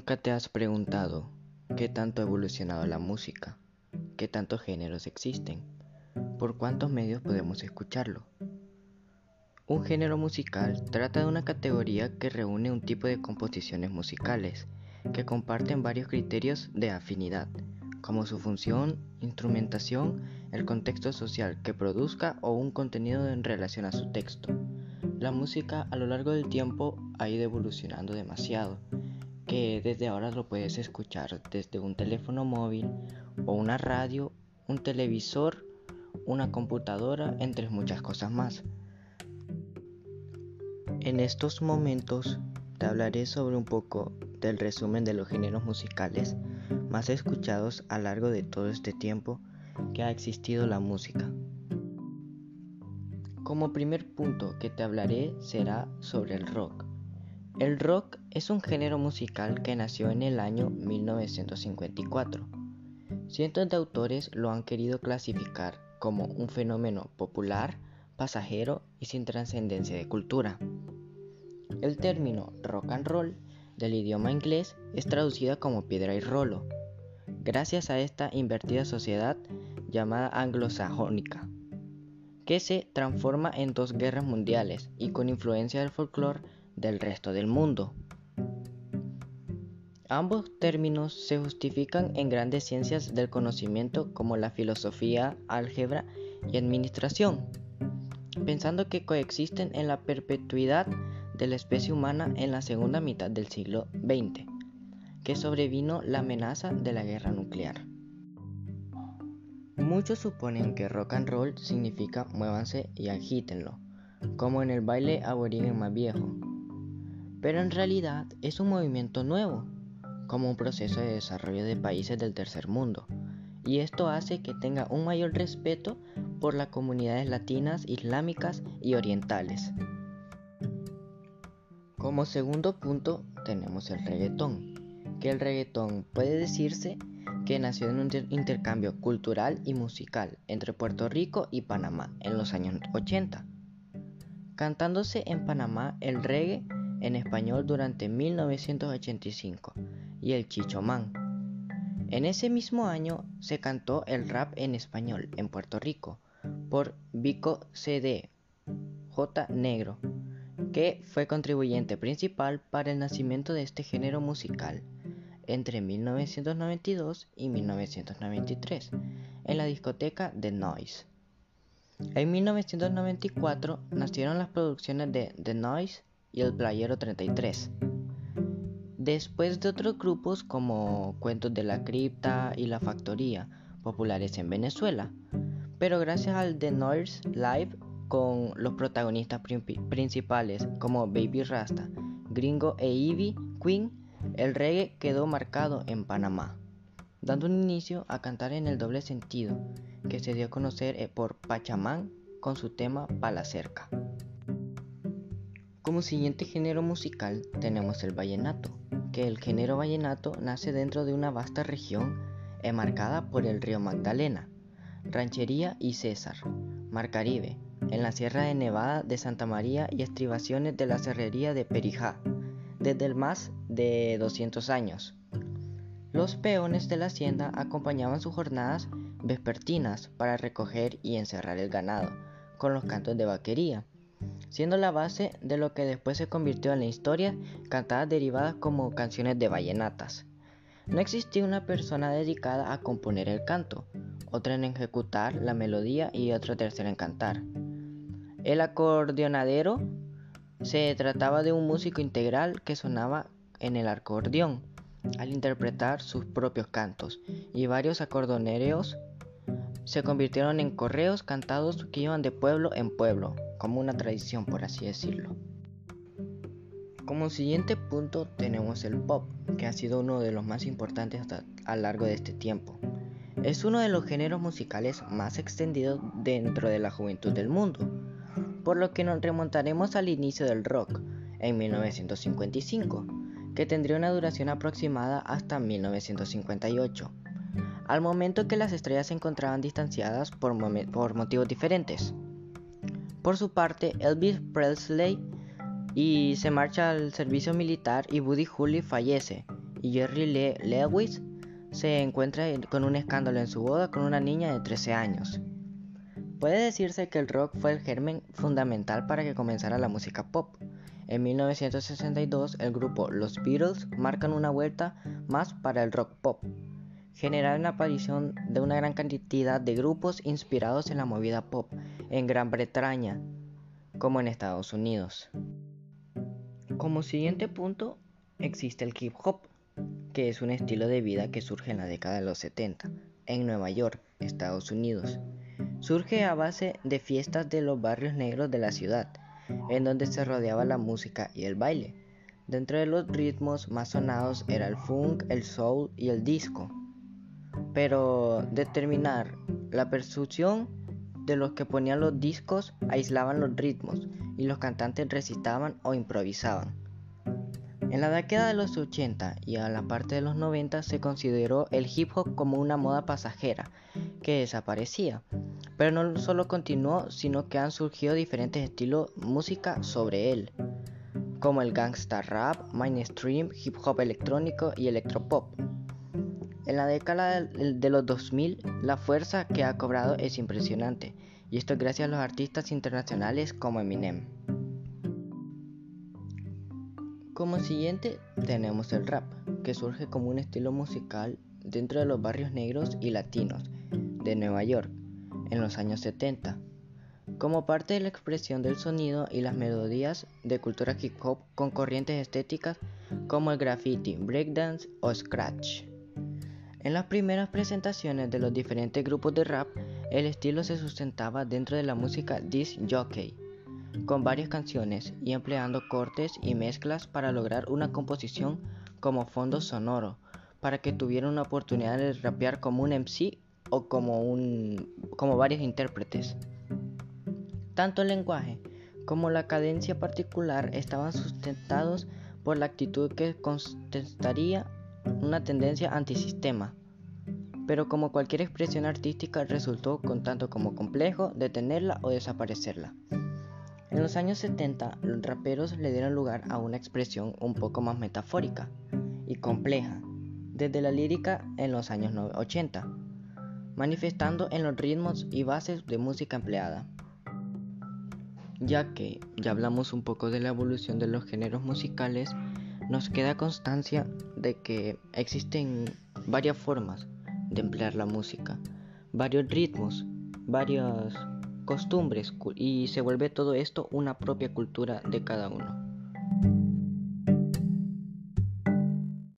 Nunca te has preguntado qué tanto ha evolucionado la música, qué tantos géneros existen, por cuántos medios podemos escucharlo. Un género musical trata de una categoría que reúne un tipo de composiciones musicales que comparten varios criterios de afinidad, como su función, instrumentación, el contexto social que produzca o un contenido en relación a su texto. La música a lo largo del tiempo ha ido evolucionando demasiado que desde ahora lo puedes escuchar desde un teléfono móvil o una radio, un televisor, una computadora, entre muchas cosas más. En estos momentos te hablaré sobre un poco del resumen de los géneros musicales más escuchados a lo largo de todo este tiempo que ha existido la música. Como primer punto que te hablaré será sobre el rock. El rock es un género musical que nació en el año 1954. Cientos de autores lo han querido clasificar como un fenómeno popular, pasajero y sin trascendencia de cultura. El término rock and roll del idioma inglés es traducida como piedra y rolo, gracias a esta invertida sociedad llamada anglosajónica, que se transforma en dos guerras mundiales y con influencia del folclore del resto del mundo. Ambos términos se justifican en grandes ciencias del conocimiento como la filosofía, álgebra y administración, pensando que coexisten en la perpetuidad de la especie humana en la segunda mitad del siglo XX, que sobrevino la amenaza de la guerra nuclear. Muchos suponen que rock and roll significa muévanse y agítenlo, como en el baile aborigen más viejo, pero en realidad es un movimiento nuevo, como un proceso de desarrollo de países del tercer mundo, y esto hace que tenga un mayor respeto por las comunidades latinas, islámicas y orientales. Como segundo punto tenemos el reggaetón, que el reggaetón puede decirse que nació en un intercambio cultural y musical entre Puerto Rico y Panamá en los años 80. Cantándose en Panamá el reggae en español durante 1985 y el chichomán. En ese mismo año se cantó el rap en español en Puerto Rico por Vico CD J Negro, que fue contribuyente principal para el nacimiento de este género musical entre 1992 y 1993 en la discoteca The Noise. En 1994 nacieron las producciones de The Noise y El Playero 33. Después de otros grupos como Cuentos de la Cripta y La Factoría, populares en Venezuela, pero gracias al The Noise Live con los protagonistas principales como Baby Rasta, Gringo e Ivy Queen, el reggae quedó marcado en Panamá, dando un inicio a cantar en el doble sentido, que se dio a conocer eh, por Pachamán con su tema Pala Cerca. Como siguiente género musical tenemos el vallenato, el género vallenato nace dentro de una vasta región enmarcada por el río Magdalena, Ranchería y César, Mar Caribe, en la Sierra de Nevada de Santa María y estribaciones de la Cerrería de Perijá, desde el más de 200 años. Los peones de la hacienda acompañaban sus jornadas vespertinas para recoger y encerrar el ganado, con los cantos de vaquería, siendo la base de lo que después se convirtió en la historia, cantadas derivadas como canciones de vallenatas. No existía una persona dedicada a componer el canto, otra en ejecutar la melodía y otra tercera en cantar. El acordeonadero se trataba de un músico integral que sonaba en el acordeón al interpretar sus propios cantos y varios acordeoneros se convirtieron en correos cantados que iban de pueblo en pueblo, como una tradición por así decirlo. Como siguiente punto tenemos el pop, que ha sido uno de los más importantes a lo largo de este tiempo. Es uno de los géneros musicales más extendidos dentro de la juventud del mundo, por lo que nos remontaremos al inicio del rock, en 1955, que tendría una duración aproximada hasta 1958 al momento que las estrellas se encontraban distanciadas por, motivos diferentes. Por su parte, Elvis Presley y se marcha al servicio militar y Buddy Holly fallece, y Jerry Lee Lewis se encuentra con un escándalo en su boda con una niña de 13 años. Puede decirse que el rock fue el germen fundamental para que comenzara la música pop. En 1962 el grupo Los Beatles marcan una vuelta más para el rock pop. Generaron la aparición de una gran cantidad de grupos inspirados en la movida pop en Gran Bretaña como en Estados Unidos. Como siguiente punto existe el hip hop, que es un estilo de vida que surge en la década de los 70 en Nueva York, Estados Unidos. Surge a base de fiestas de los barrios negros de la ciudad, en donde se rodeaba la música y el baile. Dentro de los ritmos más sonados era el funk, el soul y el disco. Pero determinar la percusión de los que ponían los discos aislaban los ritmos y los cantantes recitaban o improvisaban. En la década de los 80 y a la parte de los 90 se consideró el hip hop como una moda pasajera que desaparecía, pero no solo continuó, sino que han surgido diferentes estilos música sobre él, como el gangsta rap, mainstream, hip hop electrónico y electropop. En la década de los 2000, la fuerza que ha cobrado es impresionante, y esto es gracias a los artistas internacionales como Eminem. Como siguiente tenemos el rap, que surge como un estilo musical dentro de los barrios negros y latinos de Nueva York en los años 70, como parte de la expresión del sonido y las melodías de cultura hip hop con corrientes estéticas como el graffiti, breakdance o scratch. En las primeras presentaciones de los diferentes grupos de rap, el estilo se sustentaba dentro de la música disc jockey, con varias canciones y empleando cortes y mezclas para lograr una composición como fondo sonoro, para que tuviera una oportunidad de rapear como un MC o como, un, como varios intérpretes. Tanto el lenguaje como la cadencia particular estaban sustentados por la actitud que contestaría una tendencia antisistema, pero como cualquier expresión artística resultó con tanto como complejo detenerla o desaparecerla. En los años 70, los raperos le dieron lugar a una expresión un poco más metafórica y compleja, desde la lírica en los años 80, manifestando en los ritmos y bases de música empleada. Ya que ya hablamos un poco de la evolución de los géneros musicales, nos queda constancia de que existen varias formas de emplear la música, varios ritmos, varias costumbres y se vuelve todo esto una propia cultura de cada uno.